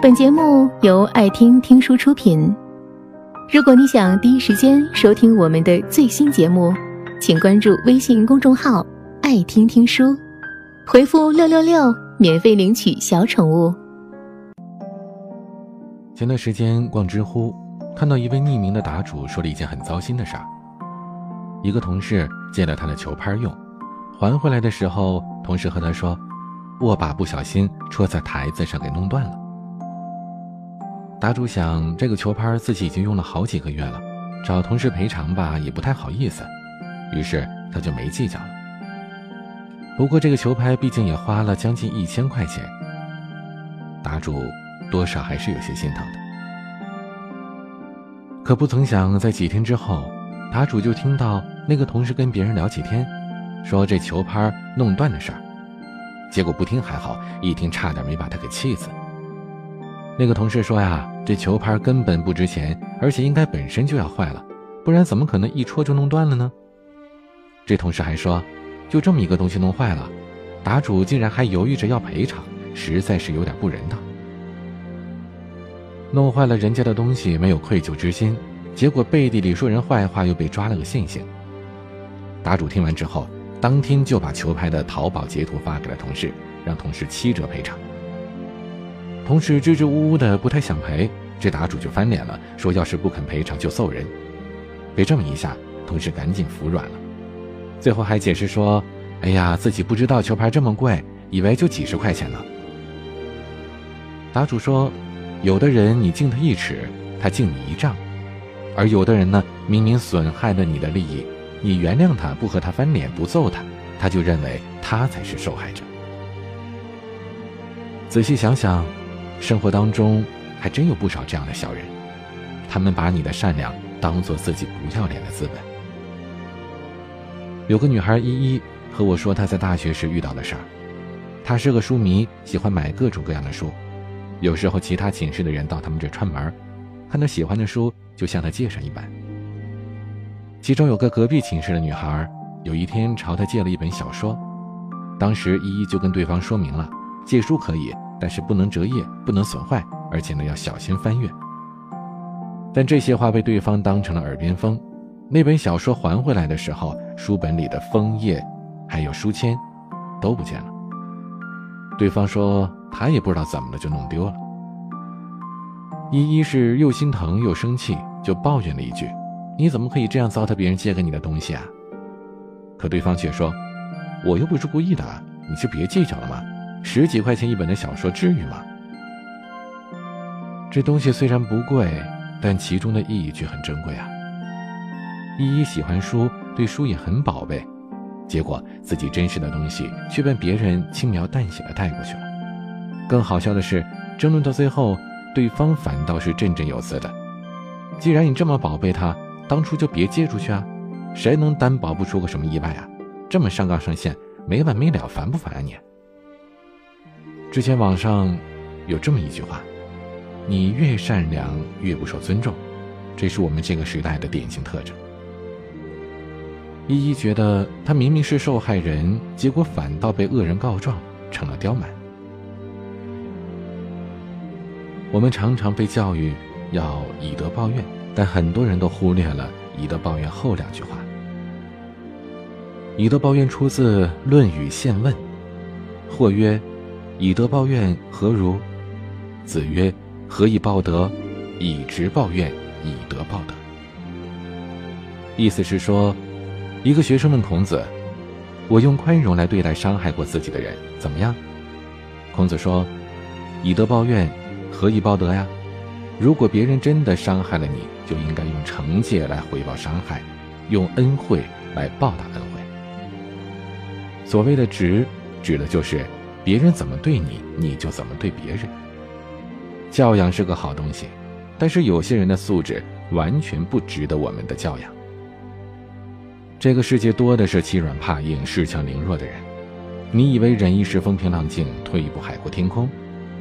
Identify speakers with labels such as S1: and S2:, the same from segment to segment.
S1: 本节目由爱听听书出品。如果你想第一时间收听我们的最新节目，请关注微信公众号“爱听听书”，回复“六六六”免费领取小宠物。
S2: 前段时间逛知乎，看到一位匿名的答主说了一件很糟心的事儿：一个同事借了他的球拍用，还回来的时候，同事和他说，握把不小心戳在台子上给弄断了。答主想，这个球拍自己已经用了好几个月了，找同事赔偿吧也不太好意思，于是他就没计较了。不过这个球拍毕竟也花了将近一千块钱，答主多少还是有些心疼的。可不曾想，在几天之后，答主就听到那个同事跟别人聊起天，说这球拍弄断的事儿，结果不听还好，一听差点没把他给气死。那个同事说呀，这球拍根本不值钱，而且应该本身就要坏了，不然怎么可能一戳就弄断了呢？这同事还说，就这么一个东西弄坏了，答主竟然还犹豫着要赔偿，实在是有点不人道。弄坏了人家的东西没有愧疚之心，结果背地里说人坏话又被抓了个现行。答主听完之后，当天就把球拍的淘宝截图发给了同事，让同事七折赔偿。同事支支吾吾的不太想赔，这答主就翻脸了，说要是不肯赔偿就揍人。被这么一下，同事赶紧服软了，最后还解释说：“哎呀，自己不知道球拍这么贵，以为就几十块钱呢。”答主说：“有的人你敬他一尺，他敬你一丈；而有的人呢，明明损害了你的利益，你原谅他，不和他翻脸，不揍他，他就认为他才是受害者。”仔细想想。生活当中还真有不少这样的小人，他们把你的善良当做自己不要脸的资本。有个女孩依依和我说她在大学时遇到的事儿，她是个书迷，喜欢买各种各样的书，有时候其他寝室的人到他们这串门，看到喜欢的书就向她介绍一本。其中有个隔壁寝室的女孩，有一天朝她借了一本小说，当时依依就跟对方说明了，借书可以。但是不能折页，不能损坏，而且呢要小心翻阅。但这些话被对方当成了耳边风。那本小说还回来的时候，书本里的封页，还有书签，都不见了。对方说他也不知道怎么了就弄丢了。依依是又心疼又生气，就抱怨了一句：“你怎么可以这样糟蹋别人借给你的东西啊？”可对方却说：“我又不是故意的，你就别计较了嘛。”十几块钱一本的小说，至于吗？这东西虽然不贵，但其中的意义却很珍贵啊。依依喜欢书，对书也很宝贝，结果自己珍视的东西却被别人轻描淡写的带过去了。更好笑的是，争论到最后，对方反倒是振振有词的：“既然你这么宝贝它，当初就别借出去啊！谁能担保不出个什么意外啊？这么上纲上线，没完没了，烦不烦啊你？”之前网上有这么一句话：“你越善良越不受尊重。”这是我们这个时代的典型特征。依依觉得她明明是受害人，结果反倒被恶人告状，成了刁蛮。我们常常被教育要以德报怨，但很多人都忽略了以德报怨后两句话。以德报怨出自《论语宪问》，或曰。以德报怨，何如？子曰：“何以报德？以直报怨，以德报德。”意思是说，一个学生问孔子：“我用宽容来对待伤害过自己的人，怎么样？”孔子说：“以德报怨，何以报德呀？如果别人真的伤害了你，就应该用惩戒来回报伤害，用恩惠来报答恩惠。所谓的直，指的就是。”别人怎么对你，你就怎么对别人。教养是个好东西，但是有些人的素质完全不值得我们的教养。这个世界多的是欺软怕硬、恃强凌弱的人。你以为忍一时风平浪静、退一步海阔天空，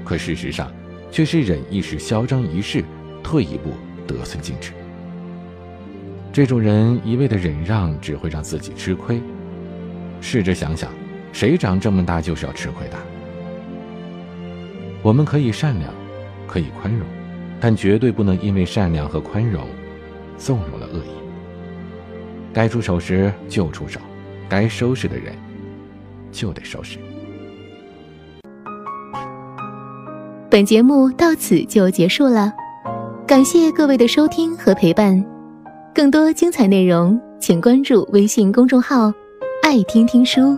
S2: 可事实上却是忍一时嚣张一世、退一步得寸进尺。这种人一味的忍让，只会让自己吃亏。试着想想。谁长这么大就是要吃亏的？我们可以善良，可以宽容，但绝对不能因为善良和宽容，纵容了恶意。该出手时就出手，该收拾的人就得收拾。
S1: 本节目到此就结束了，感谢各位的收听和陪伴。更多精彩内容，请关注微信公众号“爱听听书”，